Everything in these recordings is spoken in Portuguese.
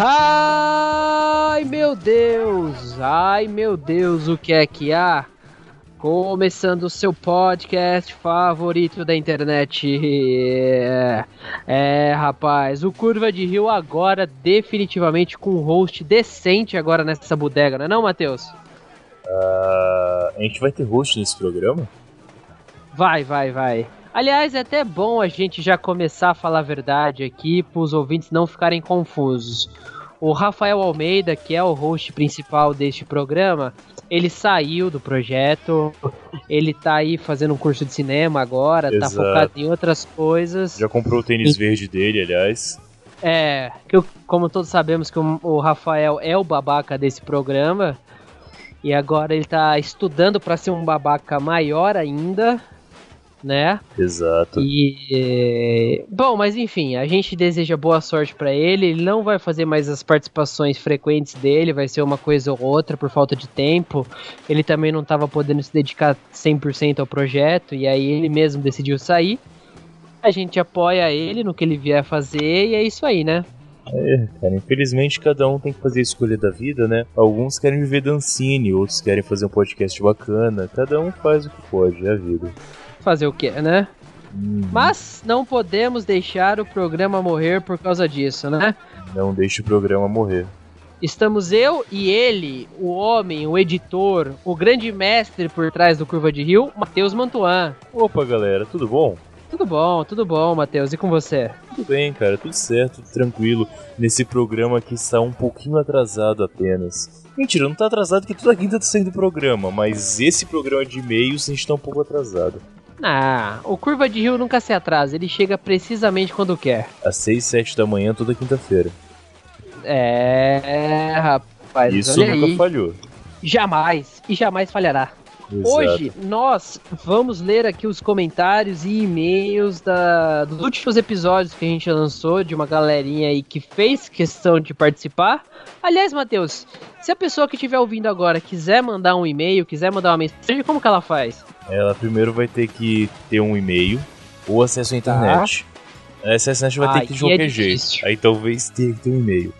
Ai meu Deus, ai meu Deus, o que é que há? Começando o seu podcast favorito da internet. É, é, rapaz, o Curva de Rio agora definitivamente com um host decente agora nessa bodega, não é não, Matheus? Uh, a gente vai ter host nesse programa? Vai, vai, vai. Aliás, é até bom a gente já começar a falar a verdade aqui para os ouvintes não ficarem confusos. O Rafael Almeida, que é o host principal deste programa, ele saiu do projeto, ele tá aí fazendo um curso de cinema agora, tá Exato. tá focado em outras coisas. Já comprou o tênis e... verde dele, aliás. É, que eu, como todos sabemos que o, o Rafael é o babaca desse programa, e agora ele tá estudando para ser um babaca maior ainda né? Exato. E bom, mas enfim, a gente deseja boa sorte para ele. Ele não vai fazer mais as participações frequentes dele, vai ser uma coisa ou outra por falta de tempo. Ele também não estava podendo se dedicar 100% ao projeto e aí ele mesmo decidiu sair. A gente apoia ele no que ele vier fazer e é isso aí, né? É, cara, infelizmente cada um tem que fazer a escolha da vida, né? Alguns querem viver dancine, outros querem fazer um podcast bacana. Cada um faz o que pode, é a vida fazer o que, né? Hum. Mas não podemos deixar o programa morrer por causa disso, né? Não deixe o programa morrer. Estamos eu e ele, o homem, o editor, o grande mestre por trás do Curva de Rio, Matheus Mantuan. Opa, galera, tudo bom? Tudo bom, tudo bom, Matheus. E com você? Tudo bem, cara, tudo certo, tudo tranquilo. Nesse programa que está um pouquinho atrasado apenas. Mentira, não tá atrasado porque toda quinta tá saindo programa, mas esse programa de e-mails a gente tá um pouco atrasado. Ah, o Curva de Rio nunca se atrasa, ele chega precisamente quando quer. Às 6, 7 da manhã toda quinta-feira. É, rapaz. Isso nunca aí. falhou. Jamais, e jamais falhará. Exato. Hoje nós vamos ler aqui os comentários e e-mails da, dos últimos episódios que a gente lançou de uma galerinha aí que fez questão de participar. Aliás, Matheus, se a pessoa que estiver ouvindo agora quiser mandar um e-mail, quiser mandar uma mensagem, como que ela faz? Ela primeiro vai ter que ter um e-mail ou acesso à internet. Tá. Acesso à internet vai ter que de qualquer é jeito. Aí talvez tenha que ter um e-mail.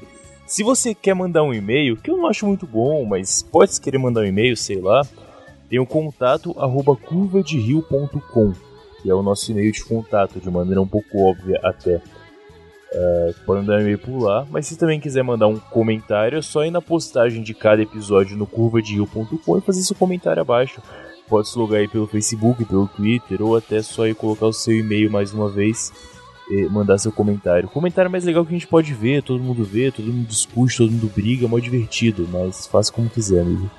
Se você quer mandar um e-mail, que eu não acho muito bom, mas pode querer mandar um e-mail, sei lá, tem o contato arroba curvaderio.com, que é o nosso e-mail de contato, de maneira um pouco óbvia até. Uh, pode mandar um e-mail por lá, mas se também quiser mandar um comentário, é só ir na postagem de cada episódio no curvaderio.com e fazer seu comentário abaixo. Pode se logar aí pelo Facebook, pelo Twitter, ou até só ir colocar o seu e-mail mais uma vez e mandar seu comentário. Comentário mais legal que a gente pode ver, todo mundo vê, todo mundo discute, todo mundo briga, é mó divertido, mas faça como quiser, amigo.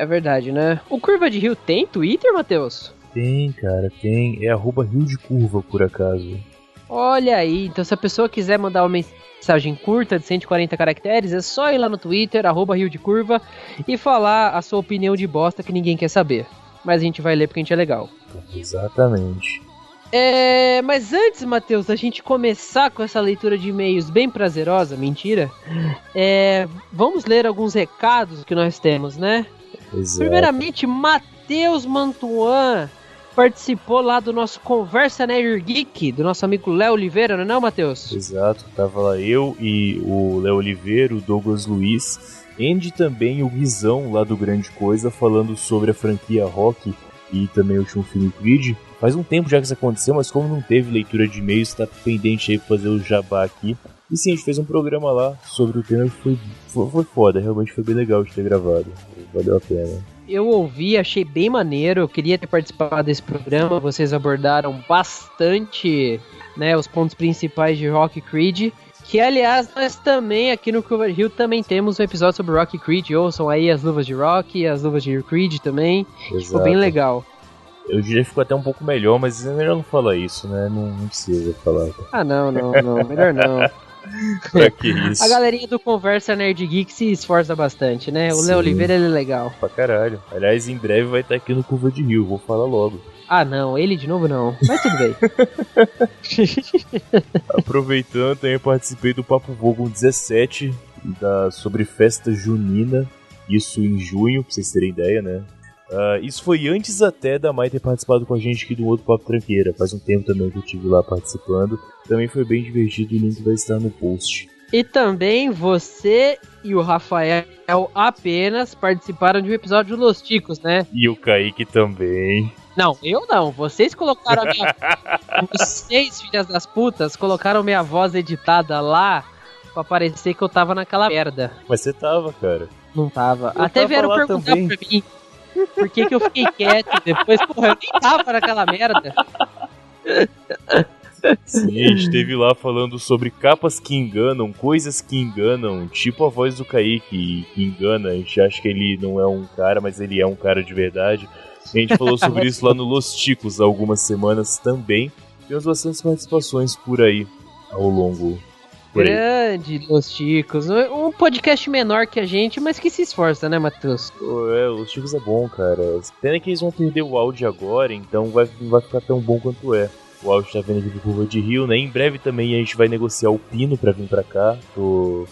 É verdade, né? O Curva de Rio tem Twitter, Matheus? Tem, cara, tem. É arroba Rio de Curva, por acaso. Olha aí, então se a pessoa quiser mandar uma mensagem curta de 140 caracteres, é só ir lá no Twitter, arroba Rio de Curva, e falar a sua opinião de bosta que ninguém quer saber. Mas a gente vai ler porque a gente é legal. Exatamente. É, mas antes, Matheus, da gente começar com essa leitura de e-mails bem prazerosa, mentira, é, vamos ler alguns recados que nós temos, né? Exato. Primeiramente, Matheus Mantuan participou lá do nosso Conversa Nerd Geek, do nosso amigo Léo Oliveira, não é não, Matheus? Exato, tava lá eu e o Léo Oliveira, o Douglas Luiz, e também o Guizão lá do Grande Coisa, falando sobre a franquia Rock e também o último filme Creed. Faz um tempo já que isso aconteceu, mas como não teve leitura de e-mails, está pendente aí pra fazer o jabá aqui. E sim, a gente fez um programa lá sobre o tema que foi, foi, foi foda, realmente foi bem legal de ter gravado. Valeu a pena. Eu ouvi, achei bem maneiro, eu queria ter participado desse programa, vocês abordaram bastante né, os pontos principais de Rock Creed. Que aliás, nós também aqui no Cover Hill também temos um episódio sobre Rock Creed. Ouçam aí as luvas de Rock, as luvas de Creed também. Exato. Ficou bem legal. Eu diria que ficou até um pouco melhor, mas é melhor não falar isso, né? Não, não precisa falar. Ah, não, não, não. Melhor não. pra que isso? A galerinha do Conversa Nerd Geek se esforça bastante, né? O Léo Oliveira ele é legal. Pra caralho. Aliás, em breve vai estar aqui no Curva de Rio, vou falar logo. Ah, não, ele de novo não. Mas tudo bem. Aproveitando, também participei do Papo Vogon 17 da, sobre festa junina. Isso em junho, pra vocês terem ideia, né? Uh, isso foi antes até da Mai ter participado com a gente aqui do outro Papo Tranqueira. Faz um tempo também que eu estive lá participando. Também foi bem divertido e o link vai estar no post. E também você e o Rafael apenas participaram de um episódio de Los Ticos, né? E o Kaique também. Não, eu não. Vocês colocaram a minha. Vocês, filhas das putas, colocaram minha voz editada lá pra parecer que eu tava naquela merda. Mas você tava, cara. Não tava. Eu Até tava vieram perguntar também. pra mim por que, que eu fiquei quieto depois. Porra, eu nem tava naquela merda. Sim, a gente teve lá falando sobre capas que enganam, coisas que enganam, tipo a voz do Kaique que engana, a gente acha que ele não é um cara, mas ele é um cara de verdade. A gente falou sobre isso lá no Los Ticos há algumas semanas também. Temos bastantes participações por aí ao longo. Grande Los Ticos. Um podcast menor que a gente, mas que se esforça, né, Matheus? É, Los Ticos é bom, cara. Pena que eles vão perder o áudio agora, então vai, não vai ficar tão bom quanto é. O áudio tá vindo aqui do Curva de Rio, né? Em breve também a gente vai negociar o Pino para vir para cá. Tô...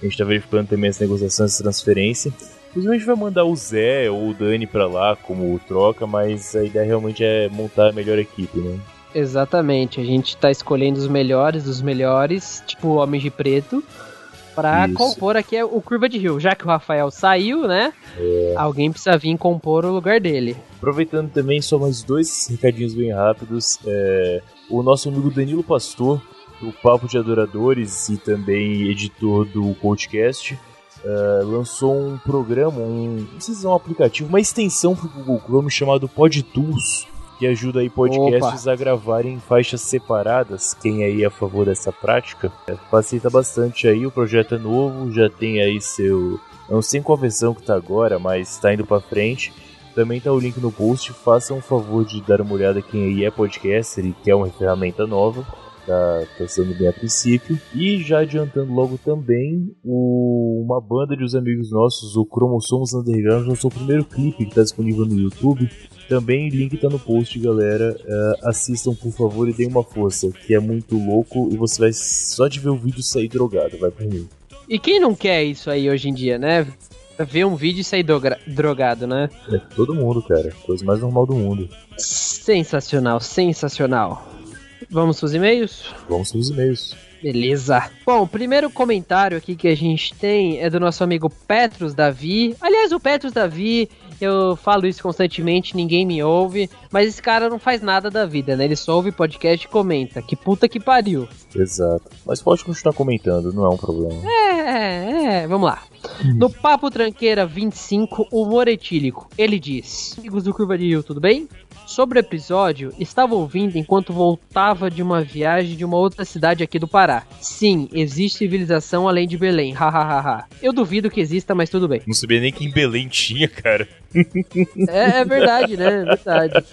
A gente tá verificando também as negociações de transferência. Inclusive a gente vai mandar o Zé ou o Dani pra lá como troca, mas a ideia realmente é montar a melhor equipe, né? Exatamente, a gente tá escolhendo os melhores dos melhores, tipo Homens de Preto, Isso. compor aqui o Curva de Rio. Já que o Rafael saiu, né? É. Alguém precisa vir compor o lugar dele. Aproveitando também só mais dois recadinhos bem rápidos. É, o nosso amigo Danilo Pastor, do Papo de Adoradores e também editor do podcast, uh, lançou um programa, um, não sei se é um aplicativo, uma extensão para o Google Chrome chamado PodTools, que ajuda aí podcasts Opa. a gravarem faixas separadas. Quem aí é a favor dessa prática, é, facilita bastante aí. O projeto é novo, já tem aí seu. Não sei qual versão que tá agora, mas está indo para frente. Também tá o link no post. Façam um favor de dar uma olhada quem aí é podcaster e quer uma ferramenta nova tá pensando bem a princípio. E já adiantando logo também, o, uma banda de os amigos nossos, o Cromossomos Underground, lançou o primeiro clipe que está disponível no YouTube. Também link tá no post, galera. Uh, assistam, por favor, e deem uma força, que é muito louco e você vai só de ver o vídeo sair drogado, vai por mim. E quem não quer isso aí hoje em dia, né? Ver um vídeo e sair drogado, né? É todo mundo, cara. Coisa mais normal do mundo. Sensacional, sensacional. Vamos pros e-mails? Vamos pros e-mails. Beleza. Bom, o primeiro comentário aqui que a gente tem é do nosso amigo Petros Davi. Aliás, o Petros Davi, eu falo isso constantemente, ninguém me ouve, mas esse cara não faz nada da vida, né? Ele só ouve podcast e comenta. Que puta que pariu. Exato. Mas pode continuar comentando, não é um problema. É, é, é. Vamos lá. No Papo Tranqueira 25, humor etílico, ele diz: Amigos do Curva de Rio, tudo bem? Sobre o episódio, estava ouvindo enquanto voltava de uma viagem de uma outra cidade aqui do Pará. Sim, existe civilização além de Belém, hahaha. Eu duvido que exista, mas tudo bem. Não sabia nem que em Belém tinha, cara. É, é verdade, né? É verdade.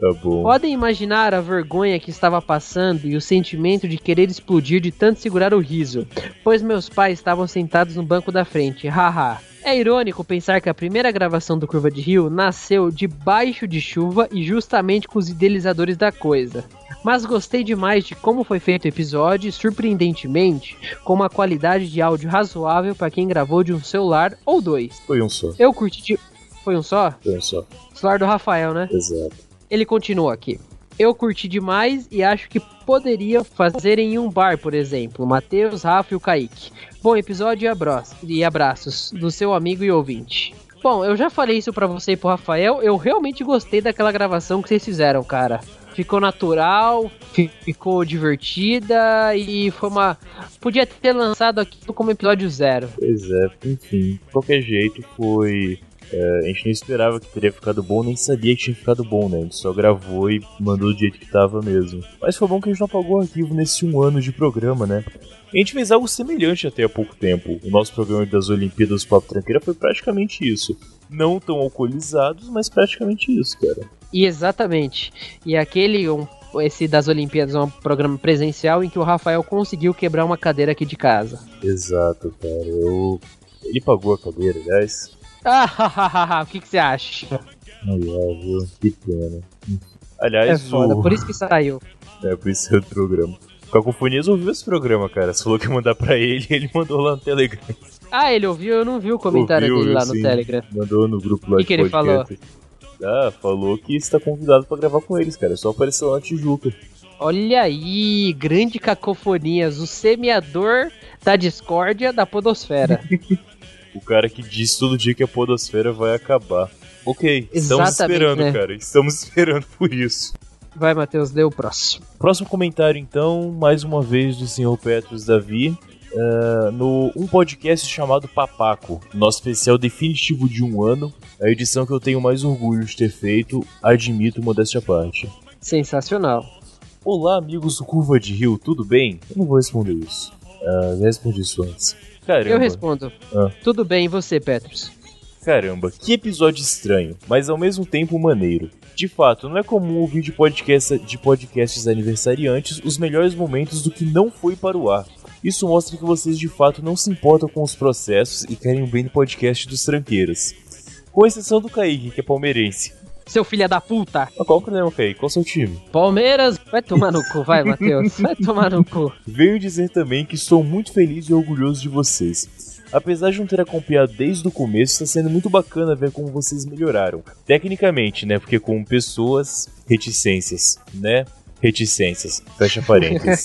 Tá bom. Podem imaginar a vergonha que estava passando e o sentimento de querer explodir de tanto segurar o riso, pois meus pais estavam sentados no banco da frente, haha. É irônico pensar que a primeira gravação do Curva de Rio nasceu debaixo de chuva e justamente com os idealizadores da coisa. Mas gostei demais de como foi feito o episódio, surpreendentemente, com uma qualidade de áudio razoável para quem gravou de um celular ou dois. Foi um só. Eu curti de... Foi um só? Foi um só. Celular do Rafael, né? Exato. Ele continua aqui. Eu curti demais e acho que poderia fazer em um bar, por exemplo. Matheus, Rafa e o Kaique. Bom episódio e abraços, do seu amigo e ouvinte. Bom, eu já falei isso para você e pro Rafael. Eu realmente gostei daquela gravação que vocês fizeram, cara. Ficou natural, ficou divertida e foi uma. Podia ter lançado aqui como episódio zero. Pois é, enfim. De qualquer jeito, foi é, a gente não esperava que teria ficado bom, nem sabia que tinha ficado bom, né? A gente só gravou e mandou do jeito que tava mesmo. Mas foi bom que a gente não apagou o arquivo nesse um ano de programa, né? A gente fez algo semelhante até há pouco tempo. O nosso programa das Olimpíadas do Papo Tranqueira foi praticamente isso. Não tão alcoolizados, mas praticamente isso, cara. E exatamente. E aquele um, esse das Olimpíadas é um programa presencial em que o Rafael conseguiu quebrar uma cadeira aqui de casa. Exato, cara. Eu... Ele pagou a cadeira, aliás. Ah, o que, que você acha? Ai, viu? Que pena. Aliás, é foda, o... por isso que saiu. É, por isso é o programa. O Cacofonias ouviu esse programa, cara. Você falou que ia mandar pra ele ele mandou lá no Telegram. Ah, ele ouviu? Eu não vi o comentário ouviu, dele lá no sim. Telegram. Mandou no grupo lá que de que ele falou? Ah, falou que está convidado pra gravar com eles, cara. É só aparecer lá na Tijuca. Olha aí, grande cacofonias, o semeador da discórdia da podosfera. o cara que diz todo dia que a podosfera vai acabar. Ok, estamos esperando, né? cara. Estamos esperando por isso. Vai, Matheus, dê o próximo. Próximo comentário, então, mais uma vez do senhor Petros Davi. Uh, no um podcast chamado Papaco, nosso especial definitivo de um ano, a edição que eu tenho mais orgulho de ter feito, admito modéstia à parte. Sensacional. Olá, amigos do Curva de Rio, tudo bem? Eu não vou responder isso. Uh, já respondi isso antes. Caramba. Eu respondo. Ah. Tudo bem, e você, Petros? Caramba, que episódio estranho, mas ao mesmo tempo maneiro. De fato, não é comum ouvir de, podcast, de podcasts aniversariantes os melhores momentos do que não foi para o ar. Isso mostra que vocês de fato não se importam com os processos e querem o bem do podcast dos tranqueiros. Com exceção do Kaique, que é palmeirense. Seu filho da puta! qual o problema, Kaique? Qual é o seu time? Palmeiras! Vai tomar no cu, vai, Matheus. Vai tomar no cu. Venho dizer também que estou muito feliz e orgulhoso de vocês. Apesar de não ter acompanhado desde o começo, está sendo muito bacana ver como vocês melhoraram. Tecnicamente, né? Porque com pessoas, reticências, né? Reticências. Fecha parênteses.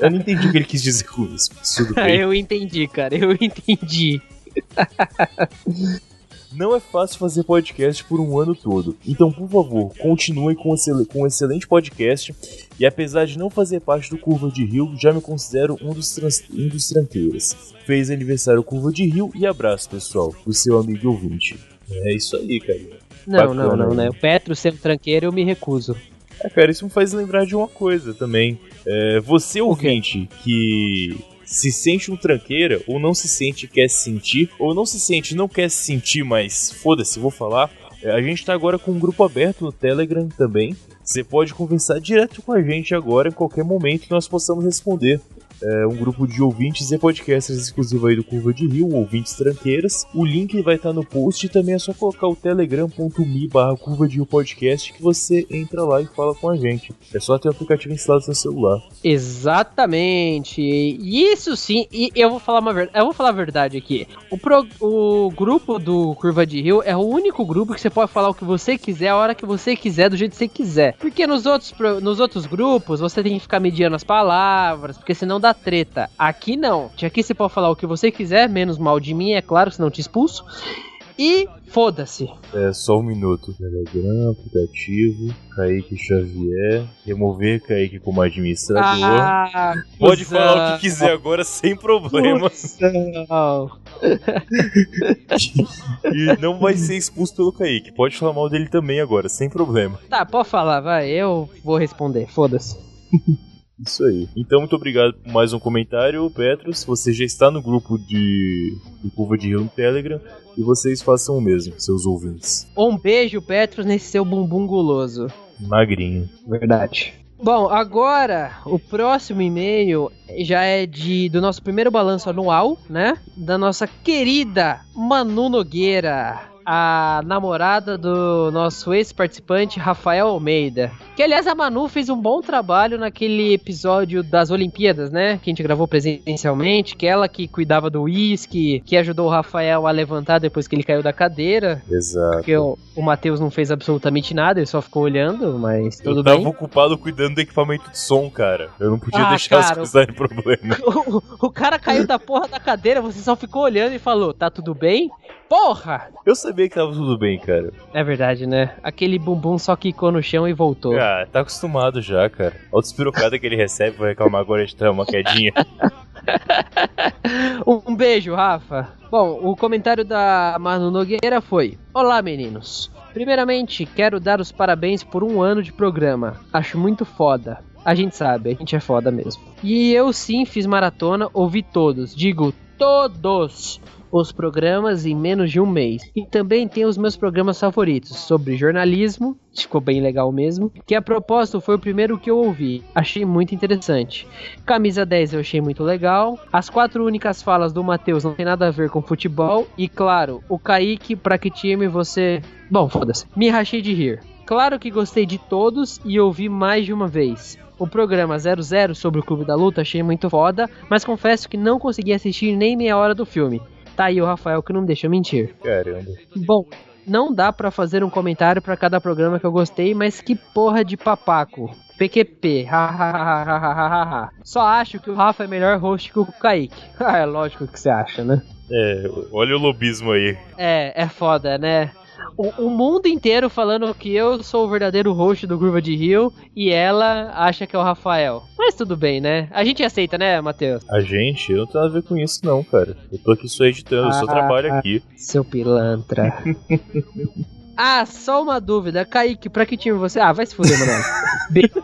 eu não entendi o que ele quis dizer com isso. Tudo bem. eu entendi, cara. Eu entendi. Não é fácil fazer podcast por um ano todo, então por favor, continue com, com um excelente podcast. E apesar de não fazer parte do Curva de Rio, já me considero um dos, um dos tranqueiros. Fez aniversário Curva de Rio e abraço, pessoal, do seu amigo ouvinte. É isso aí, cara. Não, Bacana, não, não, né? O Petro sendo tranqueiro eu me recuso. É, cara, isso me faz lembrar de uma coisa também. É, você ouvinte que se sente um tranqueira, ou não se sente quer se sentir, ou não se sente não quer se sentir, mas foda-se, vou falar. É, a gente tá agora com um grupo aberto no Telegram também. Você pode conversar direto com a gente agora, em qualquer momento que nós possamos responder é, um grupo de ouvintes e podcasters exclusivo aí do Curva de Rio, ouvintes tranqueiras. O link vai estar tá no post e também é só colocar o telegram.me barra Curva de Rio Podcast que você entra lá e fala com a gente. É só ter o aplicativo instalado no seu celular. Exatamente. Isso sim, e eu vou falar uma verdade. Eu vou falar a verdade aqui. O, pro, o grupo do Curva de Rio é o único grupo que você pode falar o que você quiser, a hora que você quiser, do jeito que você quiser. Porque nos outros, nos outros grupos você tem que ficar mediando as palavras, porque senão dá treta. Aqui não. Aqui você pode falar o que você quiser, menos mal de mim, é claro, senão eu te expulso. E foda-se. É, só um minuto. Telegram, aplicativo, Kaique Xavier, remover Kaique como administrador. Ah, Pode falar o que quiser agora sem problema. e não vai ser expulso pelo Kaique. Pode falar mal dele também agora, sem problema. Tá, pode falar, vai. Eu vou responder. Foda-se. Isso aí. Então, muito obrigado por mais um comentário, Petros. Você já está no grupo de, de Curva de Rio no Telegram e vocês façam o mesmo, seus ouvintes. Um beijo, Petros, nesse seu bumbum guloso. Magrinho. Verdade. Bom, agora o próximo e-mail já é de do nosso primeiro balanço anual, né? Da nossa querida Manu Nogueira a namorada do nosso ex-participante Rafael Almeida. Que aliás a Manu fez um bom trabalho naquele episódio das Olimpíadas, né? Que a gente gravou presencialmente, que ela que cuidava do uísque, que ajudou o Rafael a levantar depois que ele caiu da cadeira. Exato. Porque o, o Matheus não fez absolutamente nada, ele só ficou olhando, mas tudo Eu bem. Eu tava ocupado cuidando do equipamento de som, cara. Eu não podia ah, deixar cara, as coisas darem problema. O, o cara caiu da porra da cadeira, você só ficou olhando e falou, tá tudo bem? Porra! Eu sabia que tava tudo bem, cara. É verdade, né? Aquele bumbum só quicou no chão e voltou. Ah, tá acostumado já, cara. Olha o despirocada que ele recebe, vai reclamar agora de ter uma quedinha. um beijo, Rafa. Bom, o comentário da Manu Nogueira foi: Olá, meninos. Primeiramente, quero dar os parabéns por um ano de programa. Acho muito foda. A gente sabe, a gente é foda mesmo. E eu sim fiz maratona, ouvi todos. Digo todos os programas em menos de um mês. E também tem os meus programas favoritos sobre jornalismo, ficou bem legal mesmo, que a propósito foi o primeiro que eu ouvi. Achei muito interessante. Camisa 10 eu achei muito legal. As quatro únicas falas do Matheus não tem nada a ver com futebol. E claro, o Kaique, pra que time você. Bom, foda-se. Me rachei de rir. Claro que gostei de todos e ouvi mais de uma vez. O programa 00 sobre o Clube da Luta achei muito foda, mas confesso que não consegui assistir nem meia hora do filme. Tá aí o Rafael que não deixa mentir. Caramba. Bom, Não dá para fazer um comentário para cada programa que eu gostei, mas que porra de papaco. PQP, Só acho que o Rafa é melhor host que o Kaique. Ah, é lógico que você acha, né? É, olha o lobismo aí. É, é foda, né? O, o, mundo inteiro falando que eu sou o verdadeiro host do Curva de Rio e ela acha que é o Rafael. Mas tudo bem, né? A gente aceita, né, Matheus? A gente? Eu não tenho nada a ver com isso, não, cara. Eu tô aqui só editando, ah, eu só trabalho aqui. Seu pilantra. ah, só uma dúvida. Kaique, pra que time você. Ah, vai se fuder, mano.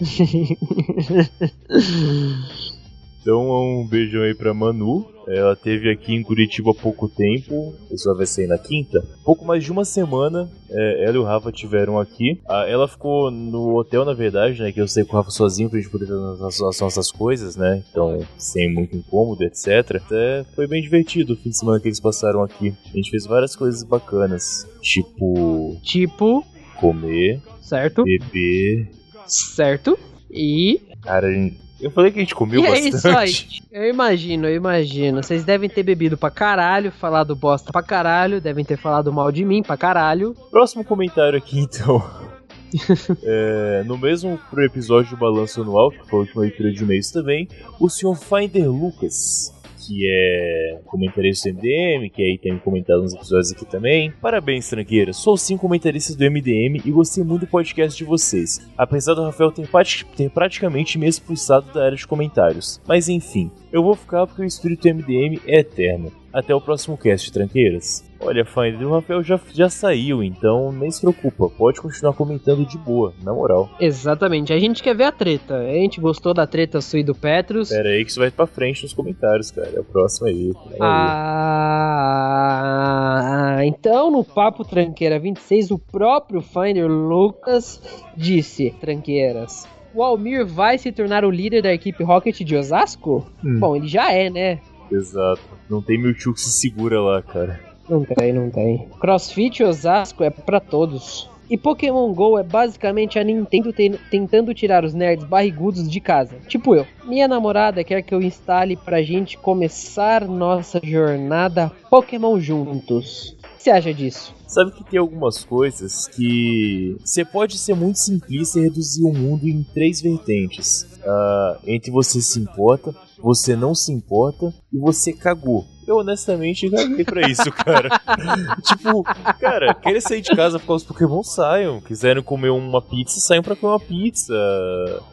Então, um beijão aí pra Manu. Ela teve aqui em Curitiba há pouco tempo. Isso vai ser na quinta. Pouco mais de uma semana, é, ela e o Rafa tiveram aqui. Ah, ela ficou no hotel, na verdade, né? Que eu sei com o Rafa sozinho pra gente poder fazer as nossas coisas, né? Então, sem muito incômodo, etc. Até foi bem divertido o fim de semana que eles passaram aqui. A gente fez várias coisas bacanas. Tipo. Tipo. Comer. Certo. Beber. Certo. E. Cara, a gente eu falei que a gente comeu e bastante. É isso aí. Eu imagino, eu imagino. Vocês devem ter bebido pra caralho, falado bosta pra caralho, devem ter falado mal de mim pra caralho. Próximo comentário aqui, então. é, no mesmo episódio do Balanço Anual, que foi a última leitura de e-mails também, o senhor Finder Lucas que é comentarista do MDM, que aí tem comentado nos episódios aqui também. Parabéns, tranqueira. Sou sim comentarista do MDM e gostei muito do podcast de vocês. Apesar do Rafael ter, ter praticamente me expulsado da área de comentários. Mas enfim, eu vou ficar porque o espírito MDM é eterno. Até o próximo cast, tranqueiras. Olha, Finder, o Rafael já, já saiu, então nem se preocupa, pode continuar comentando de boa, na moral. Exatamente, a gente quer ver a treta. A gente gostou da treta sua e do Petrus. Pera aí que isso vai pra frente nos comentários, cara. É o próximo aí. Ah, então no Papo Tranqueira 26, o próprio Finder Lucas disse: Tranqueiras, o Almir vai se tornar o líder da equipe Rocket de Osasco? Hum. Bom, ele já é, né? Exato. Não tem Mewtwo que se segura lá, cara. Não tem, não tem. CrossFit Osasco é para todos. E Pokémon GO é basicamente a Nintendo tentando tirar os nerds barrigudos de casa. Tipo eu. Minha namorada quer que eu instale pra gente começar nossa jornada Pokémon juntos. Que você acha disso? Sabe que tem algumas coisas que você pode ser muito simplista e reduzir o mundo em três vertentes. Uh, entre você se importa, você não se importa e você cagou. Eu honestamente caguei pra isso, cara. tipo, cara, querer sair de casa por causa dos Pokémon saiam. Quiserem comer uma pizza, saiam pra comer uma pizza.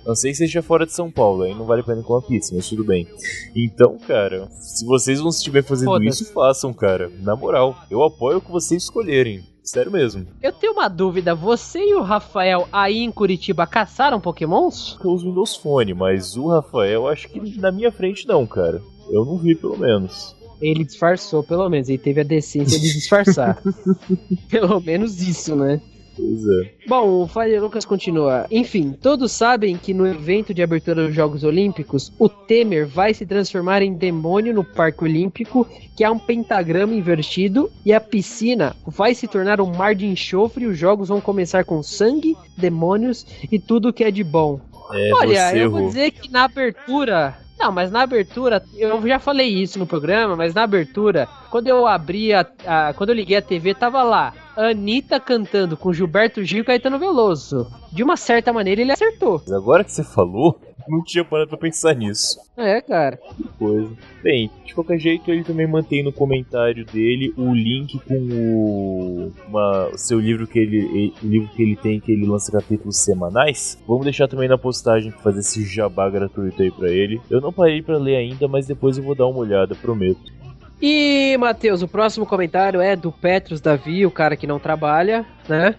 Não sei se seja fora de São Paulo, aí não vale a pena comer uma pizza, mas tudo bem. Então, cara, se vocês não estiverem fazendo isso, façam, cara. Na moral, eu apoio o que vocês escolherem. Sério mesmo. Eu tenho uma dúvida. Você e o Rafael aí em Curitiba caçaram pokémons? Eu uso Windows Phone, mas o Rafael acho que na minha frente não, cara. Eu não vi, pelo menos. Ele disfarçou, pelo menos. Ele teve a decência de disfarçar. pelo menos isso, né? Pois é. Bom, o Fire Lucas continua. Enfim, todos sabem que no evento de abertura dos Jogos Olímpicos, o Temer vai se transformar em demônio no Parque Olímpico, que é um pentagrama invertido, e a piscina vai se tornar um mar de enxofre e os jogos vão começar com sangue, demônios e tudo que é de bom. É, Olha, eu vou dizer que na abertura não, mas na abertura, eu já falei isso no programa, mas na abertura, quando eu abri a, a, quando eu liguei a TV, tava lá Anitta cantando com Gilberto Gil e Caetano Veloso. De uma certa maneira ele acertou. Agora que você falou, não tinha parado pra pensar nisso. É, cara. Que coisa. Bem, de qualquer jeito, ele também mantém no comentário dele o link com o uma, seu livro que ele, o livro que ele tem, que ele lança capítulos semanais. Vamos deixar também na postagem pra fazer esse jabá gratuito aí pra ele. Eu não parei para ler ainda, mas depois eu vou dar uma olhada, prometo. E, Matheus, o próximo comentário é do Petrus Davi, o cara que não trabalha, né?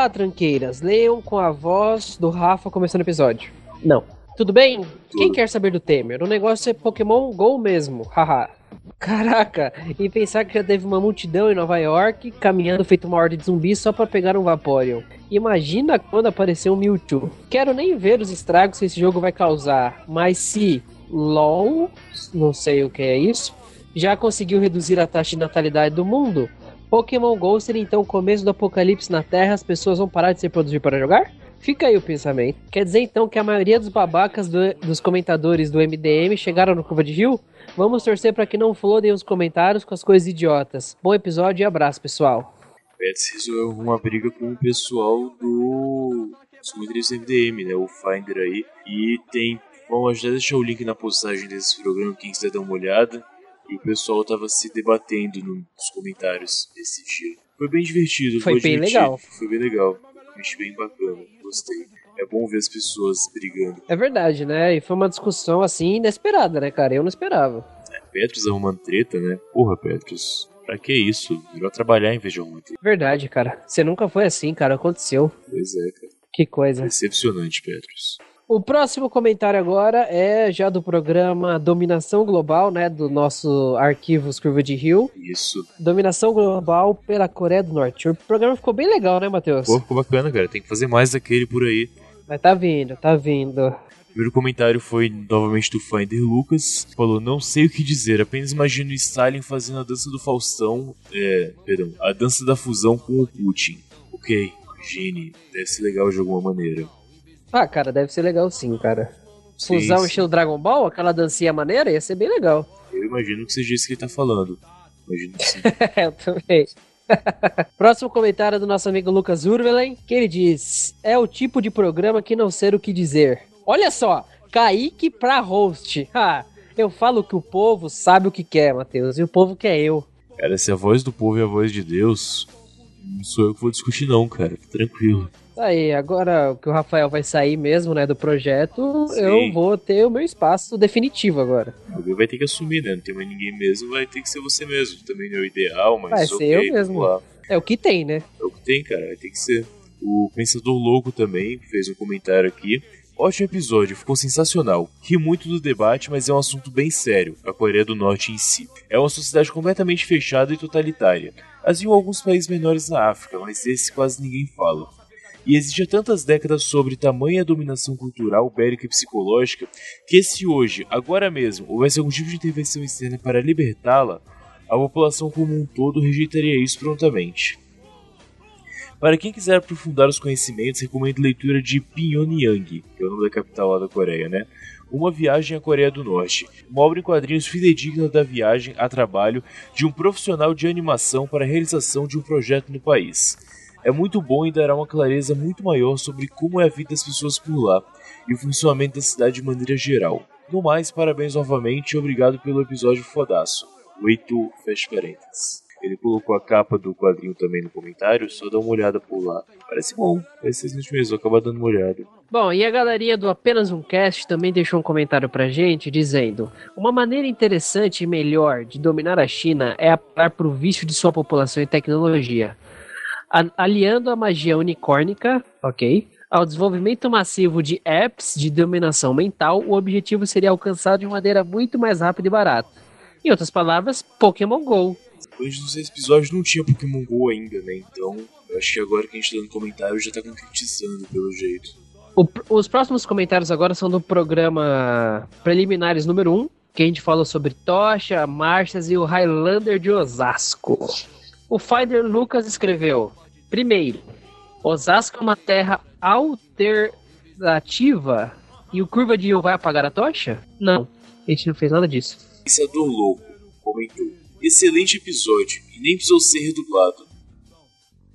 Olá, tranqueiras. Leiam com a voz do Rafa começando o episódio. Não. Tudo bem? Tudo. Quem quer saber do Temer? O negócio é Pokémon GO mesmo. Haha. Caraca, e pensar que já teve uma multidão em Nova York caminhando feito uma ordem de zumbis só para pegar um Vaporeon. Imagina quando apareceu um Mewtwo. Quero nem ver os estragos que esse jogo vai causar, mas se LOL, não sei o que é isso, já conseguiu reduzir a taxa de natalidade do mundo, Pokémon GO seria então o começo do apocalipse na Terra, as pessoas vão parar de se produzir para jogar? Fica aí o pensamento. Quer dizer então que a maioria dos babacas do, dos comentadores do MDM chegaram no Curva de Rio? Vamos torcer para que não flodem os comentários com as coisas idiotas. Bom episódio e abraço, pessoal. Pets resolveu uma briga com o pessoal do os do MDM, né? O Finder aí. E tem. Vamos já deixar o link na postagem desse programa, quem quiser dar uma olhada. E o pessoal tava se debatendo nos comentários esse dia. Foi bem divertido. Foi bem legal. Foi bem legal. Achei bem bacana. Gostei. É bom ver as pessoas brigando. É verdade, né? E foi uma discussão assim inesperada, né, cara? Eu não esperava. É, Petrus arrumando treta, né? Porra, Petrus. Pra que isso? Virou trabalhar em vez de arrumar treta. Verdade, cara. Você nunca foi assim, cara. Aconteceu. Pois é, cara. Que coisa. Decepcionante, Petrus. O próximo comentário agora é já do programa Dominação Global, né? Do nosso Arquivos Curva de Rio. Isso. Dominação Global pela Coreia do Norte. O programa ficou bem legal, né, Matheus? Pô, ficou bacana, cara. Tem que fazer mais daquele por aí. Mas tá vindo, tá vindo. O primeiro comentário foi novamente do Finder Lucas. Falou: Não sei o que dizer, apenas imagino Stalin fazendo a dança do Faustão. É, perdão, a dança da fusão com o Putin. Ok, Gene, deve ser legal de alguma maneira. Ah, cara, deve ser legal sim, cara. Fusão sim, estilo Dragon Ball, aquela dancinha maneira, ia ser bem legal. Eu imagino que seja isso que ele tá falando. Imagino que sim. eu também. Próximo comentário do nosso amigo Lucas Urvelen, que ele diz: É o tipo de programa que não sei o que dizer. Olha só, Kaique pra host. Ah, eu falo que o povo sabe o que quer, Matheus, e o povo quer eu. Cara, se a voz do povo é a voz de Deus, não sou eu que vou discutir, não, cara. Tranquilo. Tá aí, agora que o Rafael vai sair mesmo, né, do projeto, Sim. eu vou ter o meu espaço definitivo agora. Alguém vai ter que assumir, né? Não tem mais ninguém mesmo, vai ter que ser você mesmo. Também não é o ideal, mas. Vai okay, ser eu mesmo. É o que tem, né? É o que tem, cara. Vai ter que ser. O Pensador Louco também fez um comentário aqui. Ótimo episódio, ficou sensacional. Ri muito do debate, mas é um assunto bem sério, a Coreia do Norte em si. É uma sociedade completamente fechada e totalitária. Assim alguns países menores na África, mas esse quase ninguém fala e existe há tantas décadas sobre tamanha dominação cultural, bélica e psicológica que se hoje, agora mesmo, houvesse algum tipo de intervenção externa para libertá-la, a população como um todo rejeitaria isso prontamente. Para quem quiser aprofundar os conhecimentos, recomendo leitura de Pyongyang, que é o nome da capital lá da Coreia, né? Uma Viagem à Coreia do Norte, uma obra em quadrinhos fidedigna da viagem a trabalho de um profissional de animação para a realização de um projeto no país é muito bom e dará uma clareza muito maior sobre como é a vida das pessoas por lá e o funcionamento da cidade de maneira geral. No mais, parabéns novamente e obrigado pelo episódio fodaço. Oito fecha parênteses. Ele colocou a capa do quadrinho também no comentário, só dá uma olhada por lá. Parece bom, parece excelente mesmo, acaba dando uma olhada. Bom, e a galeria do Apenas Um Cast também deixou um comentário pra gente dizendo: Uma maneira interessante e melhor de dominar a China é apelar pro vício de sua população em tecnologia aliando a magia unicórnica, ok? Ao desenvolvimento massivo de apps de dominação mental, o objetivo seria alcançado de maneira muito mais rápida e barata. Em outras palavras, Pokémon GO. Antes dos episódios não tinha Pokémon GO ainda, né? Então, acho que agora que a gente tá dando comentário já tá concretizando pelo jeito. O, os próximos comentários agora são do programa Preliminares número 1, que a gente falou sobre Tocha, Marchas e o Highlander de Osasco. O Finder Lucas escreveu: Primeiro, Osasco é uma terra alternativa e o Curva de Rio vai apagar a tocha? Não, a gente não fez nada disso. Pensador Louco comentou: Excelente episódio e nem precisou ser redublado.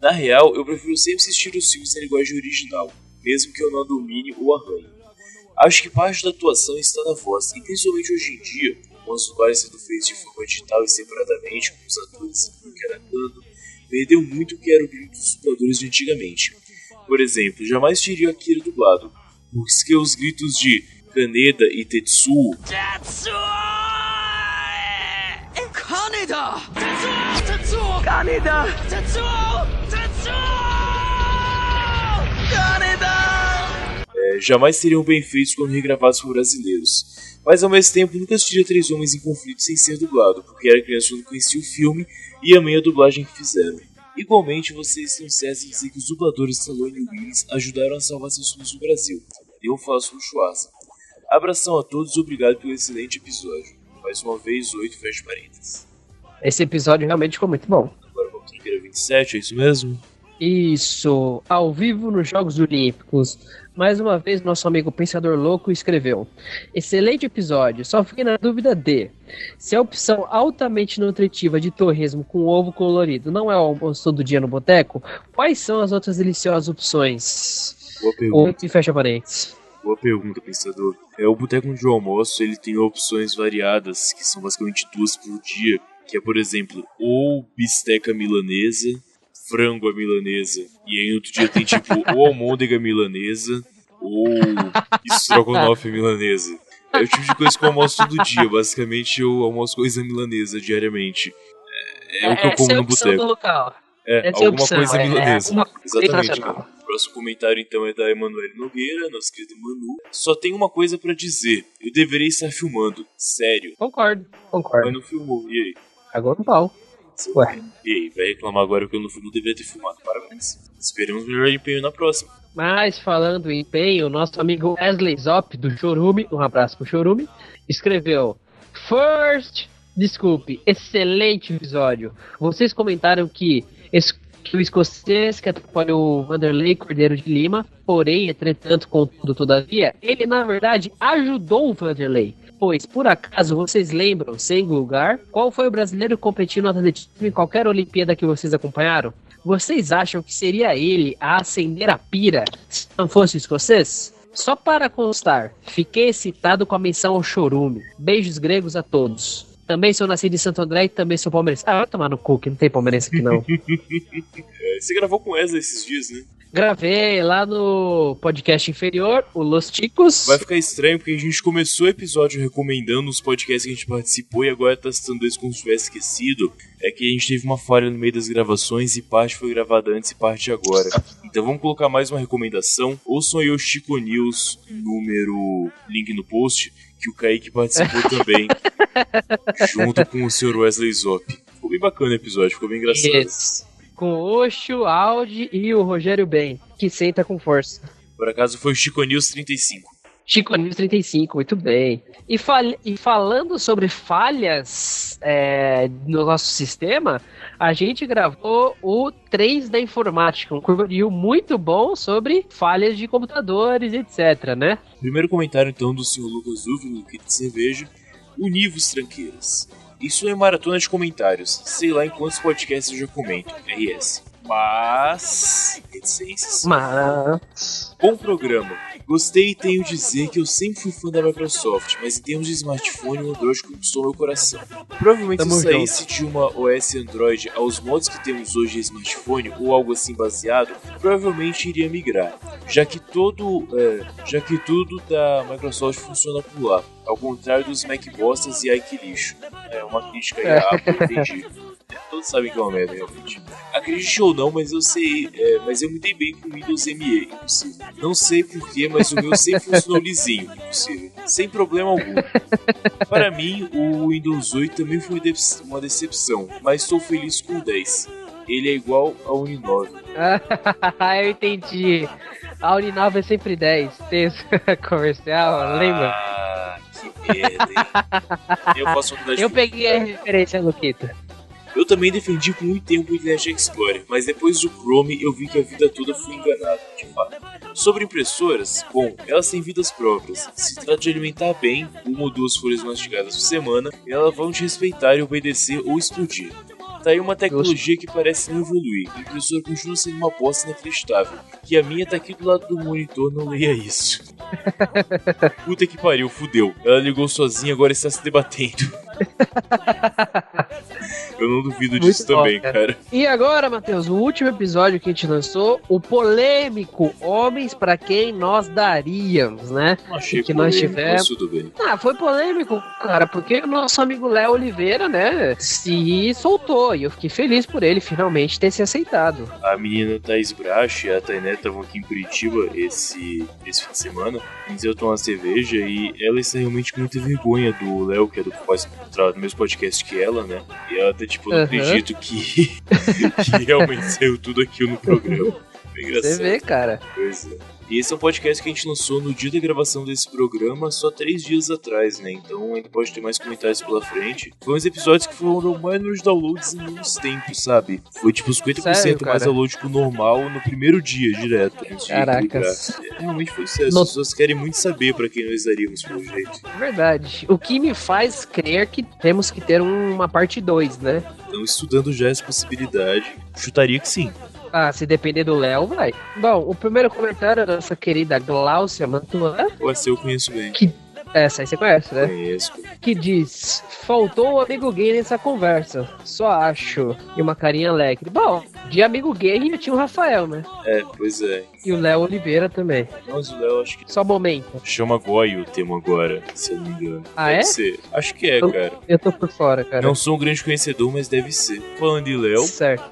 Na real, eu prefiro sempre assistir os filmes na linguagem original, mesmo que eu não domine ou arranhe. Acho que parte da atuação está na voz, e principalmente hoje em dia, dublagens sendo feitas de forma digital e separadamente, com os atores interactuando, perdeu muito o que era o grito dos dubladores de antigamente. Por exemplo, jamais teria Akira dublado, porque os gritos de Kaneda e Tetsuo Kaneda! Tetsuo! Tetsuo! Kaneda! Tetsuo! Tetsuo! É, jamais seriam bem feitos quando regravados por brasileiros mas ao mesmo tempo nunca assistiria Três Homens em Conflito sem ser dublado, porque era criança quando conhecia o filme e amei a dublagem que fizeram. Igualmente, vocês estão certos em dizer que os dubladores Stallone e Willis ajudaram a salvar seus filmes no Brasil. Eu faço o Schwarza. Abração a todos e obrigado pelo excelente episódio. Mais uma vez, oito fecha parênteses. Esse episódio realmente ficou muito bom. Agora vamos ter 27, é isso mesmo? Isso, ao vivo nos Jogos Olímpicos. Mais uma vez, nosso amigo Pensador Louco escreveu: Excelente episódio, só fiquei na dúvida de se a opção altamente nutritiva de torresmo com ovo colorido não é o almoço todo dia no boteco, quais são as outras deliciosas opções? Boa pergunta. e fecha parênteses. Boa pergunta, pensador. É, o boteco de almoço ele tem opções variadas, que são basicamente duas por dia, que é, por exemplo, ou bisteca milanesa, frango à milanesa, e aí no outro dia tem tipo ou almôndega milanesa, ou estrogonofe milanesa. É o tipo de coisa que eu almoço todo dia, basicamente eu almoço coisa milanesa diariamente. É, é o que eu como no boteco. É, Essa alguma opção, coisa milanesa. Exatamente. O próximo comentário então é da Emanuele Nogueira, nosso querido Manu. Só tem uma coisa para dizer. Eu deveria estar filmando. Sério. Concordo, concordo. Mas não filmou. E aí? Agora no pau. Ué. E aí, vai reclamar agora que eu não, não deveria ter filmado. Parabéns. Esperamos melhor empenho na próxima. Mas falando em empenho, nosso amigo Wesley Zop, do Chorume, um abraço pro Chorume, escreveu: First, desculpe, excelente episódio. Vocês comentaram que, que o escocês que atrapalha o Vanderlei Cordeiro de Lima, porém, entretanto, contudo, todavia, ele na verdade ajudou o Vanderlei Pois, por acaso, vocês lembram, sem lugar, qual foi o brasileiro competindo no atletismo em qualquer Olimpíada que vocês acompanharam? Vocês acham que seria ele a acender a pira se não fosse escocês? Só para constar, fiquei excitado com a menção ao chorume. Beijos gregos a todos. Também sou nascido em Santo André e também sou palmeirense. Ah, vai tomar no cu, que não tem palmeirense aqui não. É, você gravou com Wesley esses dias, né? Gravei lá no podcast inferior, o Los Ticos. Vai ficar estranho porque a gente começou o episódio recomendando os podcasts que a gente participou e agora tá citando eles como se tivesse esquecido. É que a gente teve uma falha no meio das gravações e parte foi gravada antes e parte agora. Então vamos colocar mais uma recomendação. Ouçam aí o Chico News, número link no post, que o Kaique participou também, junto com o Sr. Wesley Zop. Ficou bem bacana o episódio, ficou bem engraçado. Yes com o Oxo, Audi e o Rogério Ben, que senta com força. Por acaso foi o Chico News 35. Chico News 35, muito bem. E, fal e falando sobre falhas é, no nosso sistema, a gente gravou o 3 da informática, um curvario muito bom sobre falhas de computadores, etc, né? Primeiro comentário então do senhor Lucas Uvio, do Kit Cerveja. Univos Tranqueiras. Isso é maratona de comentários. Sei lá em quantos podcasts eu já comento. RS. Mas. Reticências. Mas. Bom programa. Gostei e tenho dizer que eu sempre fui fã da Microsoft, mas em termos de smartphone, o Android conquistou meu coração. Provavelmente Tamo se saísse junto. de uma OS Android aos modos que temos hoje em smartphone, ou algo assim baseado, provavelmente iria migrar, já que todo, é, já que tudo da Microsoft funciona por lá, ao contrário dos Mac bostas e iClixo. lixo. É uma crítica aí à Apple, entendi. Todos sabem que é uma merda, realmente. Acredite ou não, mas eu sei. É, mas eu me dei bem com o Windows ME. Não sei porquê, mas o meu sempre funcionou lisinho. Sem problema algum. Para mim, o Windows 8 também foi uma decepção, mas estou feliz com o 10. Ele é igual ao Uninove. Ah, eu entendi. A Uninove é sempre 10. Texto comercial, ah, lembra? Que merda, hein? Eu posso Eu peguei a referência, Luquita. Eu também defendi por muito tempo o Internet Explorer, mas depois do Chrome eu vi que a vida toda fui enganado, de fato. Sobre impressoras, bom, elas têm vidas próprias. Se trata de alimentar bem, uma ou duas folhas mastigadas por semana, e elas vão te respeitar e obedecer ou explodir. Tá aí uma tecnologia que parece não evoluir. A impressora continua sendo uma bosta inacreditável. E a minha tá aqui do lado do monitor, não leia isso. Puta que pariu, fudeu. Ela ligou sozinha, agora está se debatendo. Eu não duvido disso Muito também, bom, cara. E agora, Matheus, o último episódio que a gente lançou, o polêmico Homens para quem nós daríamos, né? Achei que polêmico, nós tivemos. tudo bem. Ah, foi polêmico, cara, porque o nosso amigo Léo Oliveira, né, se soltou e eu fiquei feliz por ele finalmente ter se aceitado. A menina Thaís Brache e a Tainé estavam aqui em Curitiba esse, esse fim de semana, eles iam tomar cerveja e ela está realmente com muita vergonha do Léo, que é do, do mesmo podcast que ela, né? E ela tá tipo, não uhum. acredito que, que realmente saiu tudo aquilo no programa. Você vê, cara. Pois é. E esse é um podcast que a gente lançou no dia da gravação desse programa, só três dias atrás, né? Então ainda pode ter mais comentários pela frente. Foi uns episódios que foram mais nos downloads em uns tempos, sabe? Foi tipo 50% Sério, mais download que o normal no primeiro dia, direto. Caraca. É, realmente foi sucesso. As pessoas querem muito saber para quem nós daríamos pelo jeito. Verdade. O que me faz crer que temos que ter uma parte 2, né? Então, estudando já essa possibilidade, chutaria que sim. Ah, se depender do Léo, vai. Bom, o primeiro comentário é da nossa querida Gláucia Mantuan. Essa eu conheço bem. Que essa aí você conhece, né? Conheço. Que diz: Faltou o amigo gay nessa conversa. Só acho. E uma carinha alegre. Bom, de amigo gay ainda tinha o Rafael, né? É, pois é. E o Léo Oliveira também. Mas o Léo acho que. Só momento. Chama Goi o tema agora, se eu não me engano. Ah, deve é? ser. Acho que é, eu, cara. Eu tô por fora, cara. Não sou um grande conhecedor, mas deve ser. Falando de Léo,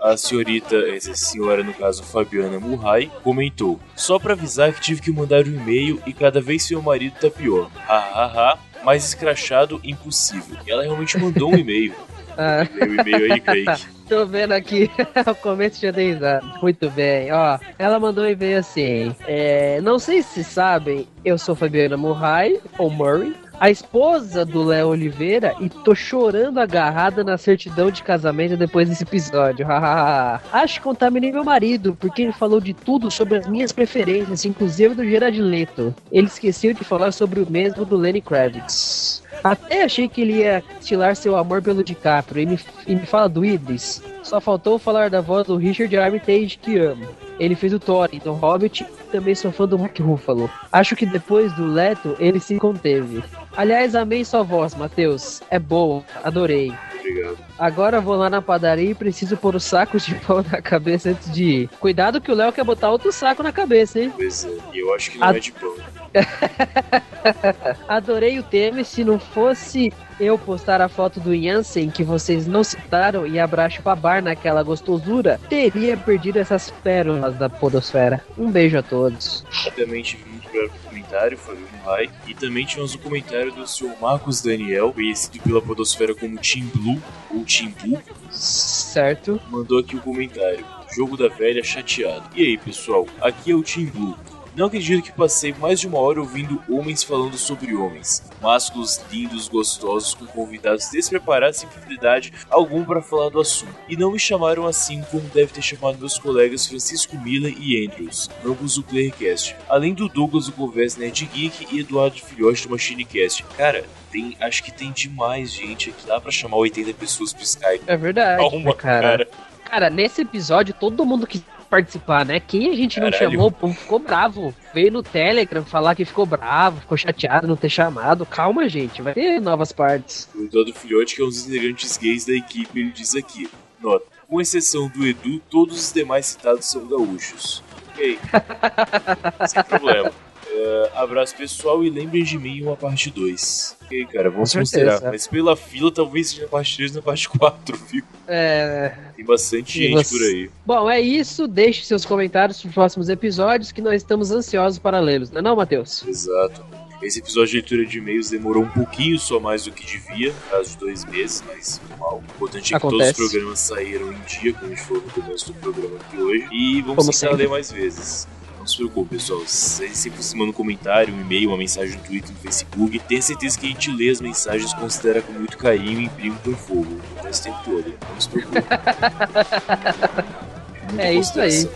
a senhorita, essa senhora, no caso Fabiana Murray, comentou: Só pra avisar que tive que mandar um e-mail e cada vez seu marido tá pior. Hahaha mais escrachado impossível. E ela realmente mandou um e-mail. Ah. O e-mail aí, Kaique. Tô vendo aqui o começo de 10 anos. Muito bem, ó. Ela mandou um e-mail assim. É, não sei se sabem, eu sou Fabiana Murray, ou Murray a esposa do Léo Oliveira e tô chorando agarrada na certidão de casamento depois desse episódio. Acho que contaminei meu marido, porque ele falou de tudo sobre as minhas preferências, inclusive do Gerard Leto. Ele esqueceu de falar sobre o mesmo do Lenny Kravitz. Até achei que ele ia estilar seu amor pelo DiCaprio e me, e me fala do Idris. Só faltou falar da voz do Richard Armitage que amo. Ele fez o Thor do Hobbit e também sou fã do Mark Ruffalo. Acho que depois do Leto ele se conteve. Aliás, amei sua voz, Matheus. É boa, adorei. Obrigado. Agora vou lá na padaria e preciso pôr os sacos de pão na cabeça antes de ir. Cuidado que o Léo quer botar outro saco na cabeça, hein? Pois é, e eu acho que não Ad... é de pão. Adorei o tema se não fosse eu postar a foto do Jansen que vocês não citaram e abraço bar naquela gostosura, teria perdido essas pérolas da podosfera. Um beijo a todos. Tive muito breve comentário, foi um Rai. E também tivemos o um comentário do senhor Marcos Daniel, conhecido pela podosfera como Team Blue ou Team Blue. Certo. Mandou aqui o um comentário. Jogo da velha chateado. E aí, pessoal? Aqui é o Team Blue. Não acredito que passei mais de uma hora ouvindo homens falando sobre homens. Másculos lindos, gostosos, com convidados despreparados sem fidelidade algum para falar do assunto. E não me chamaram assim como deve ter chamado meus colegas Francisco Miller e Andrews, ambos do Playercast. Além do Douglas do Converse Nerd Geek e Eduardo Filhote do Machinecast. Cara, tem, acho que tem demais gente aqui. Dá pra chamar 80 pessoas pro Skype. É verdade. Calma, cara. cara. Cara, nesse episódio, todo mundo que participar, né? Quem a gente não Caralho. chamou, o povo ficou bravo. Veio no Telegram falar que ficou bravo, ficou chateado não ter chamado. Calma, gente, vai ter novas partes. O Eduardo Filhote, que é um dos integrantes gays da equipe, ele diz aqui: nota, com exceção do Edu, todos os demais citados são gaúchos. Ok. Sem problema. Uh, abraço pessoal e lembrem de mim uma parte 2. Ok, cara, vamos considerar. Mas pela fila, talvez seja a parte 3 na parte 4, viu? É. Tem bastante gente você... por aí. Bom, é isso. Deixe seus comentários para os próximos episódios que nós estamos ansiosos para lê-los, não é, não, Matheus? Exato. Esse episódio de leitura de e-mails demorou um pouquinho só mais do que devia, de dois meses, mas normal. O importante é que Acontece. todos os programas saíram em dia, como a gente falou no começo do programa aqui hoje. E vamos tentar ler mais vezes. Não se preocupe, pessoal. Você sempre se manda um comentário, um e-mail, uma mensagem no Twitter, no Facebook. Tenha certeza que a gente lê as mensagens, considera com muito carinho e imprime com fogo. Esse tempo todo. Não se preocupe. é isso aí.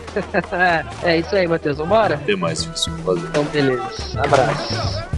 é isso aí, Matheus. Vambora? Até mais, pessoal. Valeu. Então, beleza. Abraço.